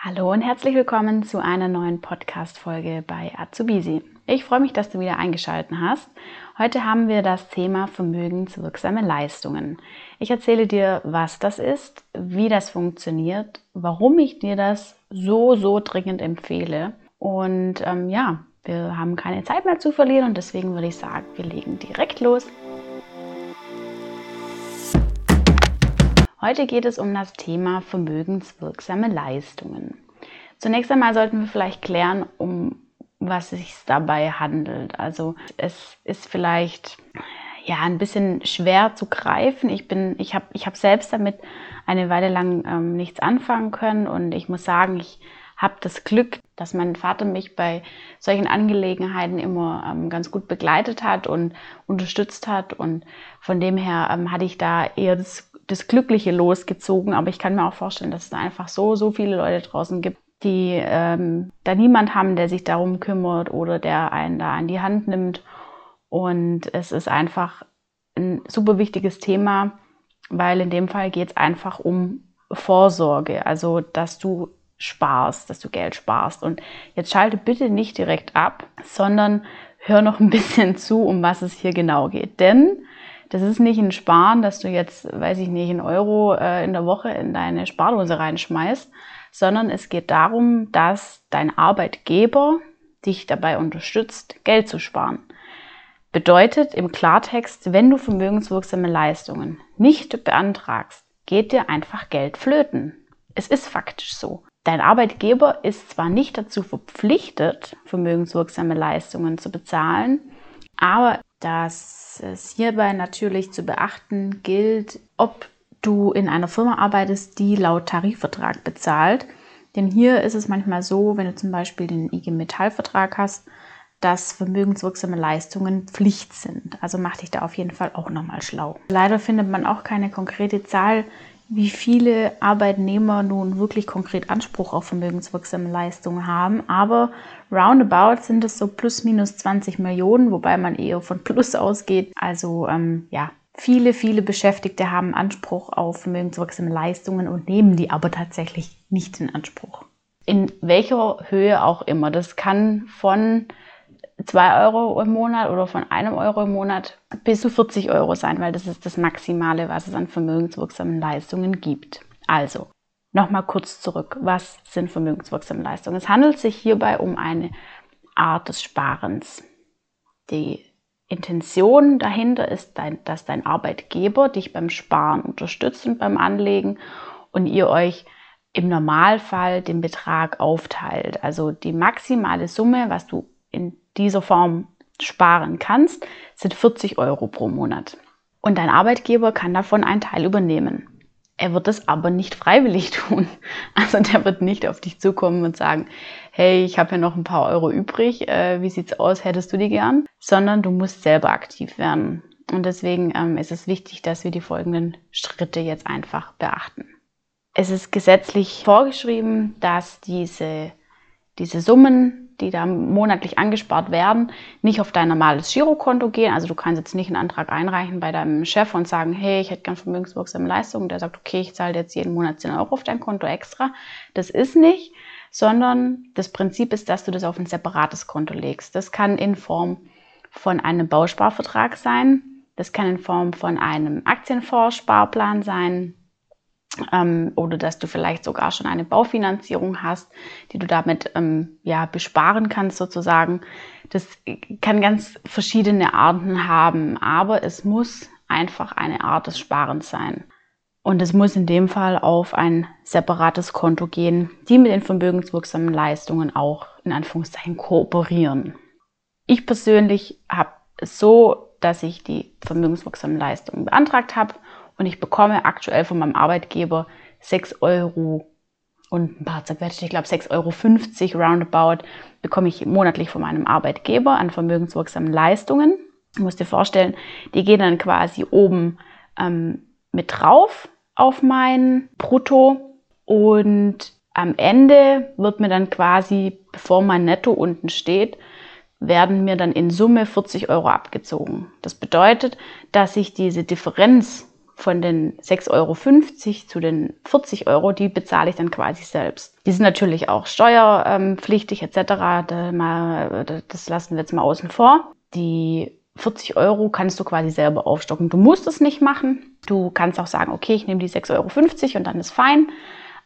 Hallo und herzlich willkommen zu einer neuen Podcast-Folge bei Azubisi. Ich freue mich, dass du wieder eingeschaltet hast. Heute haben wir das Thema vermögenswirksame Leistungen. Ich erzähle dir, was das ist, wie das funktioniert, warum ich dir das so, so dringend empfehle. Und ähm, ja, wir haben keine Zeit mehr zu verlieren und deswegen würde ich sagen, wir legen direkt los. Heute geht es um das Thema vermögenswirksame Leistungen. Zunächst einmal sollten wir vielleicht klären, um was es sich dabei handelt. Also es ist vielleicht ja ein bisschen schwer zu greifen. Ich bin, ich habe, ich habe selbst damit eine Weile lang ähm, nichts anfangen können und ich muss sagen, ich habe das Glück, dass mein Vater mich bei solchen Angelegenheiten immer ähm, ganz gut begleitet hat und unterstützt hat und von dem her ähm, hatte ich da eher das das Glückliche losgezogen, aber ich kann mir auch vorstellen, dass es da einfach so, so viele Leute draußen gibt, die ähm, da niemand haben, der sich darum kümmert oder der einen da an die Hand nimmt. Und es ist einfach ein super wichtiges Thema, weil in dem Fall geht es einfach um Vorsorge, also dass du sparst, dass du Geld sparst. Und jetzt schalte bitte nicht direkt ab, sondern hör noch ein bisschen zu, um was es hier genau geht. Denn das ist nicht ein Sparen, dass du jetzt, weiß ich nicht, einen Euro äh, in der Woche in deine Spardose reinschmeißt, sondern es geht darum, dass dein Arbeitgeber dich dabei unterstützt, Geld zu sparen. Bedeutet im Klartext, wenn du vermögenswirksame Leistungen nicht beantragst, geht dir einfach Geld flöten. Es ist faktisch so. Dein Arbeitgeber ist zwar nicht dazu verpflichtet, vermögenswirksame Leistungen zu bezahlen, aber dass es hierbei natürlich zu beachten gilt, ob du in einer Firma arbeitest, die laut Tarifvertrag bezahlt. Denn hier ist es manchmal so, wenn du zum Beispiel den IG Metall-Vertrag hast, dass vermögenswirksame Leistungen Pflicht sind. Also mach dich da auf jeden Fall auch nochmal schlau. Leider findet man auch keine konkrete Zahl, wie viele Arbeitnehmer nun wirklich konkret Anspruch auf vermögenswirksame Leistungen haben. Aber roundabout sind es so plus minus 20 Millionen, wobei man eher von plus ausgeht. Also ähm, ja, viele, viele Beschäftigte haben Anspruch auf vermögenswirksame Leistungen und nehmen die aber tatsächlich nicht in Anspruch. In welcher Höhe auch immer. Das kann von 2 Euro im Monat oder von einem Euro im Monat bis zu 40 Euro sein, weil das ist das Maximale, was es an vermögenswirksamen Leistungen gibt. Also, nochmal kurz zurück. Was sind vermögenswirksame Leistungen? Es handelt sich hierbei um eine Art des Sparens. Die Intention dahinter ist, dass dein Arbeitgeber dich beim Sparen unterstützt und beim Anlegen und ihr euch im Normalfall den Betrag aufteilt. Also die maximale Summe, was du in dieser Form sparen kannst, sind 40 Euro pro Monat. Und dein Arbeitgeber kann davon einen Teil übernehmen. Er wird es aber nicht freiwillig tun. Also der wird nicht auf dich zukommen und sagen, hey, ich habe ja noch ein paar Euro übrig, äh, wie sieht's aus, hättest du die gern? Sondern du musst selber aktiv werden. Und deswegen ähm, ist es wichtig, dass wir die folgenden Schritte jetzt einfach beachten. Es ist gesetzlich vorgeschrieben, dass diese, diese Summen die da monatlich angespart werden, nicht auf dein normales Girokonto gehen. Also du kannst jetzt nicht einen Antrag einreichen bei deinem Chef und sagen, hey, ich hätte gern vermögenswirksame Leistungen. Der sagt, okay, ich zahle jetzt jeden Monat 10 Euro auf dein Konto extra. Das ist nicht, sondern das Prinzip ist, dass du das auf ein separates Konto legst. Das kann in Form von einem Bausparvertrag sein. Das kann in Form von einem Aktienfonds-Sparplan sein ähm, oder dass du vielleicht sogar schon eine Baufinanzierung hast, die du damit ähm, ja, besparen kannst sozusagen. Das kann ganz verschiedene Arten haben, aber es muss einfach eine Art des Sparens sein. Und es muss in dem Fall auf ein separates Konto gehen, die mit den vermögenswirksamen Leistungen auch in Anführungszeichen kooperieren. Ich persönlich habe es so, dass ich die vermögenswirksamen Leistungen beantragt habe und ich bekomme aktuell von meinem Arbeitgeber 6 Euro und ein paar zerquetscht, ich glaube 6,50 Euro roundabout, bekomme ich monatlich von meinem Arbeitgeber an vermögenswirksamen Leistungen. Du musst dir vorstellen, die gehen dann quasi oben ähm, mit drauf auf mein Brutto und am Ende wird mir dann quasi, bevor mein Netto unten steht, werden mir dann in Summe 40 Euro abgezogen. Das bedeutet, dass ich diese Differenz von den 6,50 Euro zu den 40 Euro, die bezahle ich dann quasi selbst. Die sind natürlich auch steuerpflichtig etc. Das lassen wir jetzt mal außen vor. Die 40 Euro kannst du quasi selber aufstocken. Du musst es nicht machen. Du kannst auch sagen, okay, ich nehme die 6,50 Euro und dann ist fein.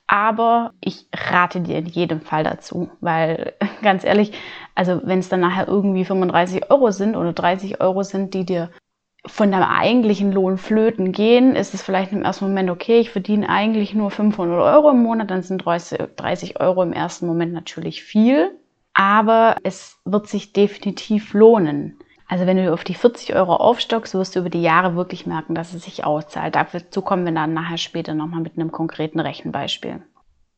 Aber ich rate dir in jedem Fall dazu, weil ganz ehrlich, also wenn es dann nachher irgendwie 35 Euro sind oder 30 Euro sind, die dir von deinem eigentlichen Lohn flöten gehen, ist es vielleicht im ersten Moment okay, ich verdiene eigentlich nur 500 Euro im Monat, dann sind 30 Euro im ersten Moment natürlich viel, aber es wird sich definitiv lohnen. Also wenn du auf die 40 Euro aufstockst, wirst du über die Jahre wirklich merken, dass es sich auszahlt. Dazu kommen wir dann nachher später nochmal mit einem konkreten Rechenbeispiel.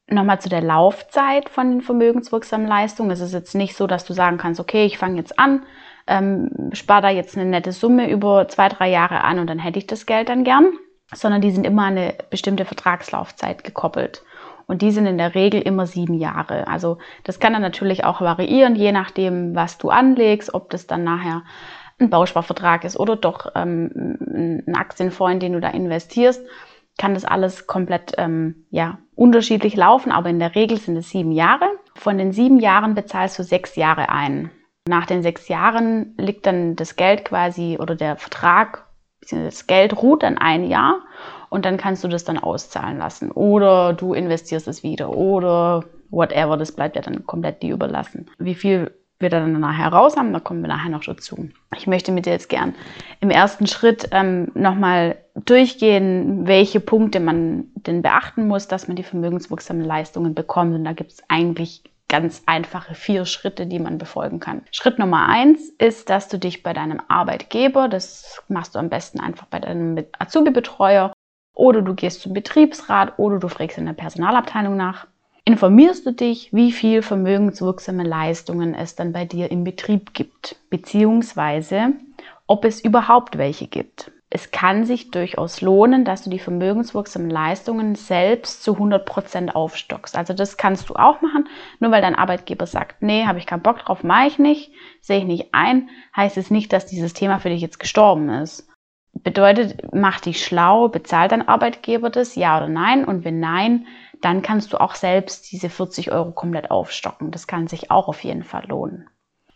Nochmal zu der Laufzeit von den vermögenswirksamen Leistungen. Es ist jetzt nicht so, dass du sagen kannst, okay, ich fange jetzt an, ähm, spare da jetzt eine nette Summe über zwei, drei Jahre an und dann hätte ich das Geld dann gern, sondern die sind immer an eine bestimmte Vertragslaufzeit gekoppelt. Und die sind in der Regel immer sieben Jahre. Also das kann dann natürlich auch variieren, je nachdem, was du anlegst, ob das dann nachher ein Bausparvertrag ist oder doch ähm, ein Aktienfonds, in den du da investierst, kann das alles komplett ähm, ja, unterschiedlich laufen, aber in der Regel sind es sieben Jahre. Von den sieben Jahren bezahlst du sechs Jahre ein. Nach den sechs Jahren liegt dann das Geld quasi oder der Vertrag, das Geld ruht dann ein Jahr und dann kannst du das dann auszahlen lassen. Oder du investierst es wieder oder whatever, das bleibt ja dann komplett dir überlassen. Wie viel wir dann nachher raus haben, da kommen wir nachher noch dazu. Ich möchte mit dir jetzt gern im ersten Schritt ähm, nochmal durchgehen, welche Punkte man denn beachten muss, dass man die vermögenswirksamen Leistungen bekommt. Und da gibt es eigentlich ganz einfache vier Schritte, die man befolgen kann. Schritt Nummer eins ist, dass du dich bei deinem Arbeitgeber, das machst du am besten einfach bei deinem Azubi-Betreuer, oder du gehst zum Betriebsrat oder du fragst in der Personalabteilung nach. Informierst du dich, wie viel vermögenswirksame Leistungen es dann bei dir im Betrieb gibt, beziehungsweise ob es überhaupt welche gibt. Es kann sich durchaus lohnen, dass du die vermögenswirksamen Leistungen selbst zu 100% aufstockst. Also das kannst du auch machen. Nur weil dein Arbeitgeber sagt, nee, habe ich keinen Bock drauf, mache ich nicht, sehe ich nicht ein, heißt es nicht, dass dieses Thema für dich jetzt gestorben ist. Bedeutet, mach dich schlau, bezahlt dein Arbeitgeber das, ja oder nein? Und wenn nein, dann kannst du auch selbst diese 40 Euro komplett aufstocken. Das kann sich auch auf jeden Fall lohnen.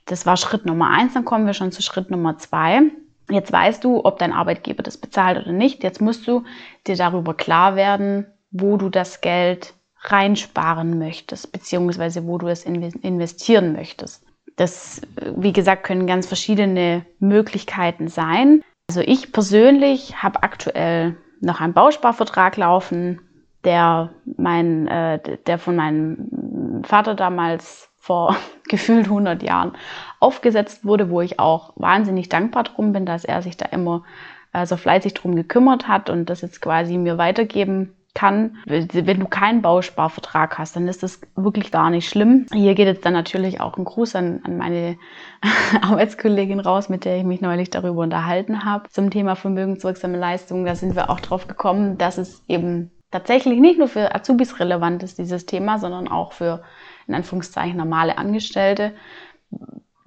Das war Schritt Nummer eins, dann kommen wir schon zu Schritt Nummer zwei. Jetzt weißt du, ob dein Arbeitgeber das bezahlt oder nicht. Jetzt musst du dir darüber klar werden, wo du das Geld reinsparen möchtest, beziehungsweise wo du es investieren möchtest. Das, wie gesagt, können ganz verschiedene Möglichkeiten sein. Also ich persönlich habe aktuell noch einen Bausparvertrag laufen, der, mein, äh, der von meinem Vater damals vor gefühlt 100 Jahren aufgesetzt wurde, wo ich auch wahnsinnig dankbar drum bin, dass er sich da immer äh, so fleißig drum gekümmert hat und das jetzt quasi mir weitergeben kann. Wenn du keinen Bausparvertrag hast, dann ist das wirklich gar nicht schlimm. Hier geht jetzt dann natürlich auch ein Gruß an, an meine Arbeitskollegin raus, mit der ich mich neulich darüber unterhalten habe, zum Thema vermögenswirksame Leistungen. Da sind wir auch drauf gekommen, dass es eben tatsächlich nicht nur für Azubis relevant ist, dieses Thema, sondern auch für in Anführungszeichen normale Angestellte,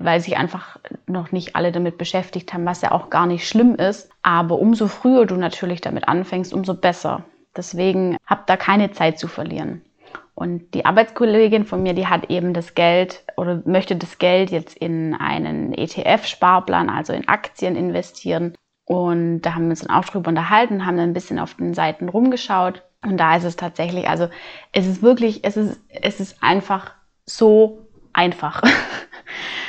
weil sich einfach noch nicht alle damit beschäftigt haben, was ja auch gar nicht schlimm ist. Aber umso früher du natürlich damit anfängst, umso besser. Deswegen habt da keine Zeit zu verlieren. Und die Arbeitskollegin von mir, die hat eben das Geld oder möchte das Geld jetzt in einen ETF-Sparplan, also in Aktien investieren. Und da haben wir uns dann auch drüber unterhalten, haben dann ein bisschen auf den Seiten rumgeschaut. Und da ist es tatsächlich, also es ist wirklich, es ist, es ist einfach so einfach.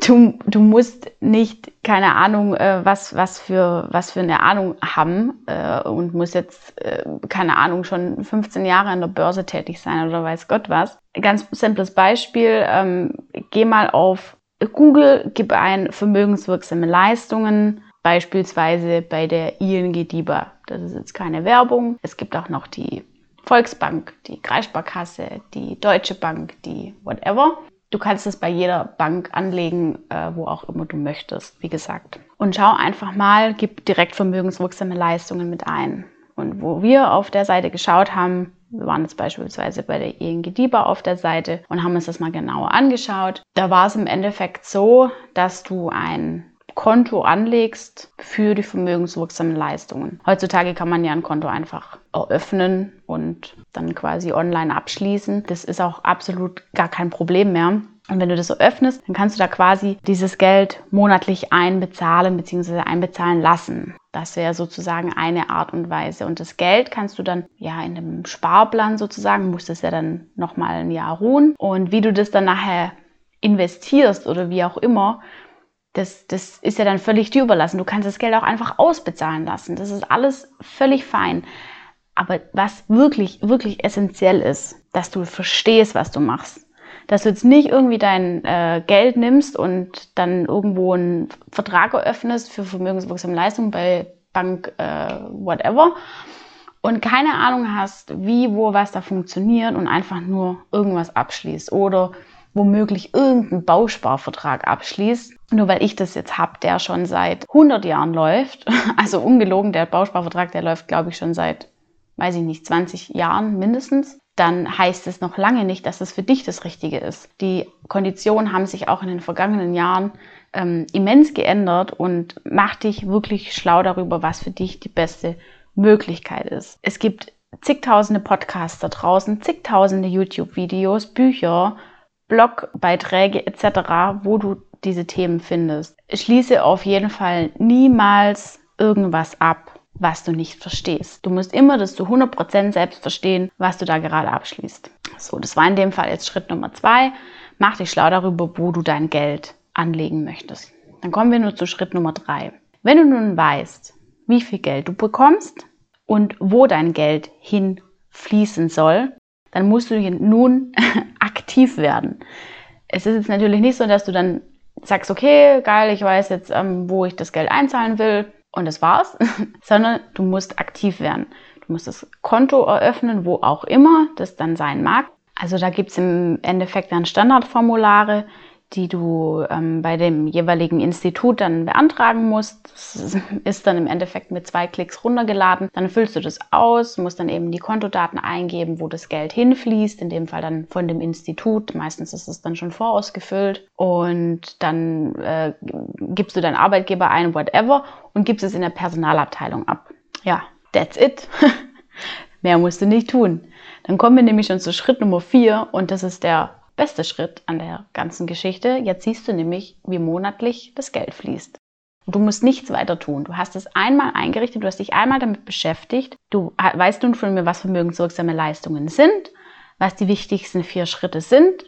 du, du musst nicht, keine Ahnung, äh, was, was, für, was für eine Ahnung haben äh, und musst jetzt, äh, keine Ahnung, schon 15 Jahre an der Börse tätig sein oder weiß Gott was. Ganz simples Beispiel, ähm, geh mal auf Google, gib ein vermögenswirksame Leistungen, beispielsweise bei der ING DIBA. Das ist jetzt keine Werbung. Es gibt auch noch die Volksbank, die Kreissparkasse, die Deutsche Bank, die whatever. Du kannst es bei jeder Bank anlegen, äh, wo auch immer du möchtest, wie gesagt. Und schau einfach mal, gib direkt vermögenswirksame Leistungen mit ein. Und wo wir auf der Seite geschaut haben, wir waren jetzt beispielsweise bei der ING DIBA auf der Seite und haben uns das mal genauer angeschaut. Da war es im Endeffekt so, dass du ein Konto anlegst für die vermögenswirksamen Leistungen. Heutzutage kann man ja ein Konto einfach eröffnen und dann quasi online abschließen. Das ist auch absolut gar kein Problem mehr. Und wenn du das so öffnest, dann kannst du da quasi dieses Geld monatlich einbezahlen bzw. einbezahlen lassen. Das wäre sozusagen eine Art und Weise. Und das Geld kannst du dann ja in einem Sparplan sozusagen, musst es ja dann nochmal ein Jahr ruhen. Und wie du das dann nachher investierst oder wie auch immer, das, das ist ja dann völlig dir überlassen. Du kannst das Geld auch einfach ausbezahlen lassen. Das ist alles völlig fein. Aber was wirklich, wirklich essentiell ist, dass du verstehst, was du machst. Dass du jetzt nicht irgendwie dein äh, Geld nimmst und dann irgendwo einen Vertrag eröffnest für vermögenswirksame Leistungen bei Bank äh, whatever und keine Ahnung hast, wie, wo, was da funktioniert und einfach nur irgendwas abschließt oder womöglich irgendeinen Bausparvertrag abschließt, nur weil ich das jetzt habe, der schon seit 100 Jahren läuft, also ungelogen, der Bausparvertrag, der läuft, glaube ich, schon seit, weiß ich nicht, 20 Jahren mindestens, dann heißt es noch lange nicht, dass es für dich das Richtige ist. Die Konditionen haben sich auch in den vergangenen Jahren ähm, immens geändert und mach dich wirklich schlau darüber, was für dich die beste Möglichkeit ist. Es gibt zigtausende Podcasts da draußen, zigtausende YouTube-Videos, Bücher, Blogbeiträge etc., wo du diese Themen findest. Schließe auf jeden Fall niemals irgendwas ab, was du nicht verstehst. Du musst immer das zu 100% selbst verstehen, was du da gerade abschließt. So, das war in dem Fall jetzt Schritt Nummer zwei. Mach dich schlau darüber, wo du dein Geld anlegen möchtest. Dann kommen wir nur zu Schritt Nummer drei. Wenn du nun weißt, wie viel Geld du bekommst und wo dein Geld hinfließen soll, dann musst du nun aktiv werden. Es ist jetzt natürlich nicht so, dass du dann sagst, okay, geil, ich weiß jetzt, ähm, wo ich das Geld einzahlen will und das war's, sondern du musst aktiv werden. Du musst das Konto eröffnen, wo auch immer das dann sein mag. Also da gibt es im Endeffekt dann Standardformulare, die du ähm, bei dem jeweiligen Institut dann beantragen musst. Das ist dann im Endeffekt mit zwei Klicks runtergeladen. Dann füllst du das aus, musst dann eben die Kontodaten eingeben, wo das Geld hinfließt, in dem Fall dann von dem Institut. Meistens ist es dann schon vorausgefüllt. Und dann äh, gibst du deinen Arbeitgeber ein, whatever, und gibst es in der Personalabteilung ab. Ja, that's it. Mehr musst du nicht tun. Dann kommen wir nämlich schon zu Schritt Nummer vier und das ist der beste Schritt an der ganzen Geschichte. Jetzt siehst du nämlich, wie monatlich das Geld fließt. Du musst nichts weiter tun. Du hast es einmal eingerichtet, du hast dich einmal damit beschäftigt. Du weißt nun von mir, was vermögenswirksame Leistungen sind, was die wichtigsten vier Schritte sind.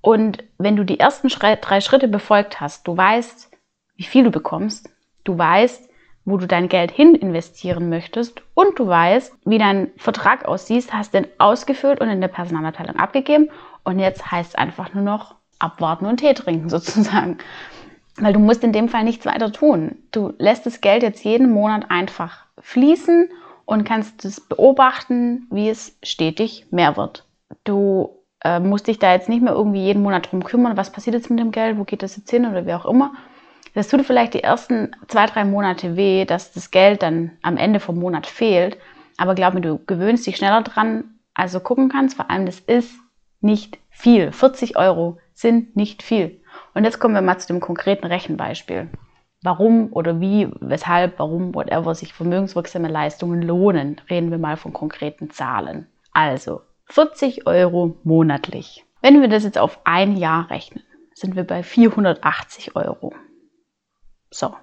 Und wenn du die ersten drei Schritte befolgt hast, du weißt, wie viel du bekommst, du weißt, wo du dein Geld hin investieren möchtest und du weißt, wie dein Vertrag aussieht, hast den ausgefüllt und in der Personalabteilung abgegeben und jetzt heißt es einfach nur noch abwarten und Tee trinken sozusagen. Weil du musst in dem Fall nichts weiter tun. Du lässt das Geld jetzt jeden Monat einfach fließen und kannst es beobachten, wie es stetig mehr wird. Du äh, musst dich da jetzt nicht mehr irgendwie jeden Monat drum kümmern, was passiert jetzt mit dem Geld, wo geht das jetzt hin oder wie auch immer. Das tut vielleicht die ersten zwei, drei Monate weh, dass das Geld dann am Ende vom Monat fehlt. Aber glaub mir, du gewöhnst dich schneller dran, also gucken kannst. Vor allem, das ist nicht viel. 40 Euro sind nicht viel. Und jetzt kommen wir mal zu dem konkreten Rechenbeispiel. Warum oder wie, weshalb, warum, whatever sich vermögenswirksame Leistungen lohnen. Reden wir mal von konkreten Zahlen. Also 40 Euro monatlich. Wenn wir das jetzt auf ein Jahr rechnen, sind wir bei 480 Euro. So.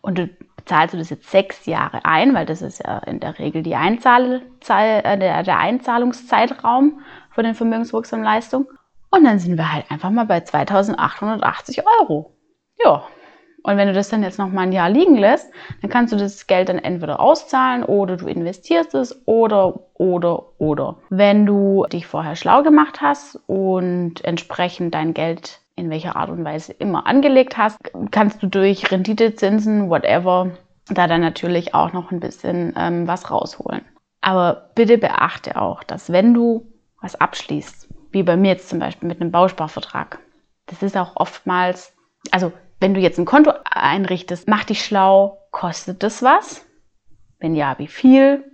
Und du zahlst du das jetzt sechs Jahre ein, weil das ist ja in der Regel die Einzahl, äh, der, Einzahlungszeitraum von den vermögenswirksamen Leistungen. Und dann sind wir halt einfach mal bei 2880 Euro. Ja. Und wenn du das dann jetzt noch mal ein Jahr liegen lässt, dann kannst du das Geld dann entweder auszahlen oder du investierst es oder, oder, oder. Wenn du dich vorher schlau gemacht hast und entsprechend dein Geld in welcher Art und Weise immer angelegt hast, kannst du durch Renditezinsen, whatever, da dann natürlich auch noch ein bisschen ähm, was rausholen. Aber bitte beachte auch, dass wenn du was abschließt, wie bei mir jetzt zum Beispiel mit einem Bausparvertrag. Das ist auch oftmals, also wenn du jetzt ein Konto einrichtest, mach dich schlau, kostet das was? Wenn ja, wie viel?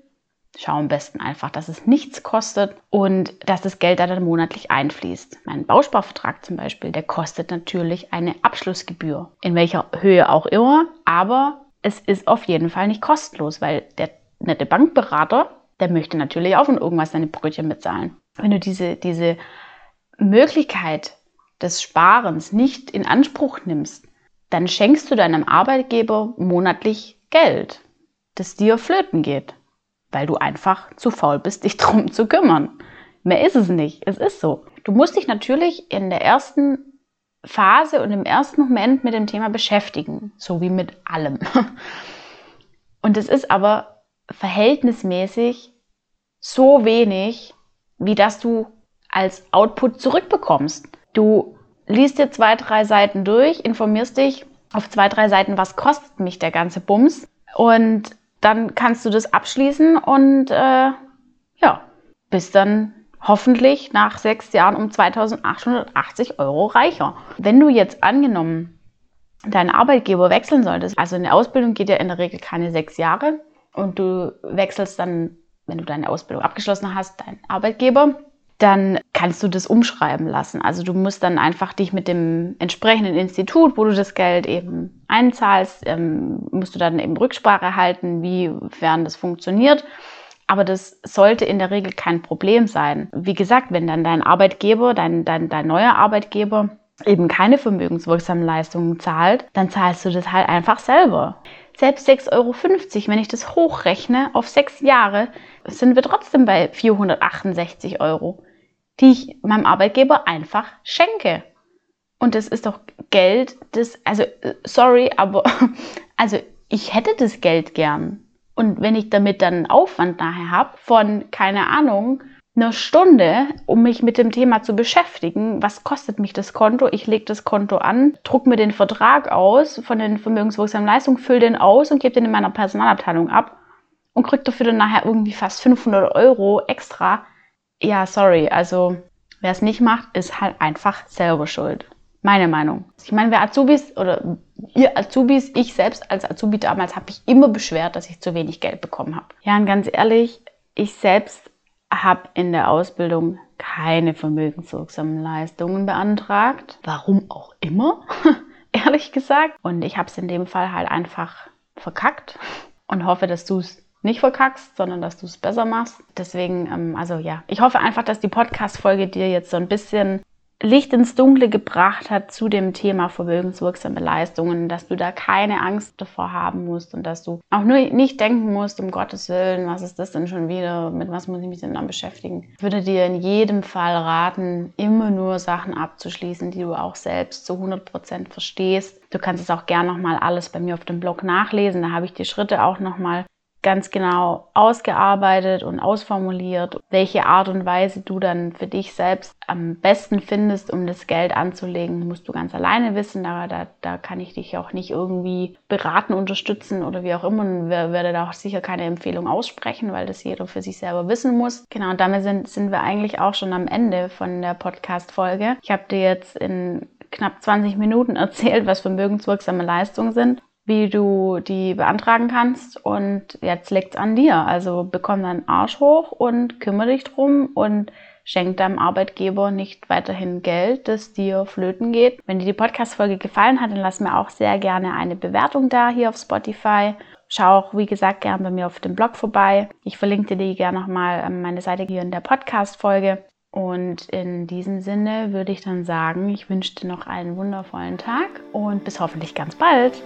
Schau am besten einfach, dass es nichts kostet und dass das Geld dann monatlich einfließt. Mein Bausparvertrag zum Beispiel, der kostet natürlich eine Abschlussgebühr. In welcher Höhe auch immer, aber es ist auf jeden Fall nicht kostenlos, weil der nette Bankberater, der möchte natürlich auch von irgendwas seine Brötchen bezahlen. Wenn du diese, diese Möglichkeit des Sparens nicht in Anspruch nimmst, dann schenkst du deinem Arbeitgeber monatlich Geld, das dir flöten geht weil du einfach zu faul bist, dich drum zu kümmern. Mehr ist es nicht. Es ist so. Du musst dich natürlich in der ersten Phase und im ersten Moment mit dem Thema beschäftigen, so wie mit allem. Und es ist aber verhältnismäßig so wenig, wie dass du als Output zurückbekommst. Du liest dir zwei, drei Seiten durch, informierst dich auf zwei, drei Seiten, was kostet mich der ganze Bums und dann kannst du das abschließen und äh, ja, bist dann hoffentlich nach sechs Jahren um 2880 Euro reicher. Wenn du jetzt angenommen deinen Arbeitgeber wechseln solltest, also eine Ausbildung geht ja in der Regel keine sechs Jahre und du wechselst dann, wenn du deine Ausbildung abgeschlossen hast, deinen Arbeitgeber, dann kannst du das umschreiben lassen. Also du musst dann einfach dich mit dem entsprechenden Institut, wo du das Geld eben einzahlst, ähm, musst du dann eben Rücksprache halten, wie fern das funktioniert. Aber das sollte in der Regel kein Problem sein. Wie gesagt, wenn dann dein Arbeitgeber, dein, dein, dein neuer Arbeitgeber eben keine vermögenswirksamen Leistungen zahlt, dann zahlst du das halt einfach selber. Selbst 6,50 Euro, wenn ich das hochrechne auf sechs Jahre, sind wir trotzdem bei 468 Euro die ich meinem Arbeitgeber einfach schenke. Und das ist doch Geld, das, also, sorry, aber, also, ich hätte das Geld gern. Und wenn ich damit dann einen Aufwand nachher habe von, keine Ahnung, einer Stunde, um mich mit dem Thema zu beschäftigen, was kostet mich das Konto? Ich lege das Konto an, druck mir den Vertrag aus von den vermögenswirksamen Leistungen, fülle den aus und gebe den in meiner Personalabteilung ab und kriege dafür dann nachher irgendwie fast 500 Euro extra ja, sorry, also wer es nicht macht, ist halt einfach selber schuld. Meine Meinung. Ich meine, wer Azubis oder ihr Azubis, ich selbst als Azubi damals, habe ich immer beschwert, dass ich zu wenig Geld bekommen habe. Ja, und ganz ehrlich, ich selbst habe in der Ausbildung keine vermögenswirksamen Leistungen beantragt. Warum auch immer, ehrlich gesagt. Und ich habe es in dem Fall halt einfach verkackt und hoffe, dass du es nicht verkackst, sondern dass du es besser machst. Deswegen, ähm, also ja, ich hoffe einfach, dass die Podcast-Folge dir jetzt so ein bisschen Licht ins Dunkle gebracht hat zu dem Thema vermögenswirksame Leistungen, dass du da keine Angst davor haben musst und dass du auch nur nicht denken musst, um Gottes Willen, was ist das denn schon wieder, mit was muss ich mich denn dann beschäftigen. Ich würde dir in jedem Fall raten, immer nur Sachen abzuschließen, die du auch selbst zu 100% verstehst. Du kannst es auch gerne nochmal alles bei mir auf dem Blog nachlesen, da habe ich die Schritte auch nochmal ganz genau ausgearbeitet und ausformuliert, welche Art und Weise du dann für dich selbst am besten findest, um das Geld anzulegen, musst du ganz alleine wissen. Da, da, da kann ich dich auch nicht irgendwie beraten, unterstützen oder wie auch immer und werde da auch sicher keine Empfehlung aussprechen, weil das jeder für sich selber wissen muss. Genau, und damit sind, sind wir eigentlich auch schon am Ende von der Podcast-Folge. Ich habe dir jetzt in knapp 20 Minuten erzählt, was vermögenswirksame Leistungen sind wie du die beantragen kannst. Und jetzt liegt es an dir. Also bekomm deinen Arsch hoch und kümmere dich drum und schenk deinem Arbeitgeber nicht weiterhin Geld, das dir flöten geht. Wenn dir die Podcast-Folge gefallen hat, dann lass mir auch sehr gerne eine Bewertung da hier auf Spotify. Schau auch, wie gesagt, gerne bei mir auf dem Blog vorbei. Ich verlinke dir gerne nochmal meine Seite hier in der Podcast-Folge. Und in diesem Sinne würde ich dann sagen, ich wünsche dir noch einen wundervollen Tag und bis hoffentlich ganz bald.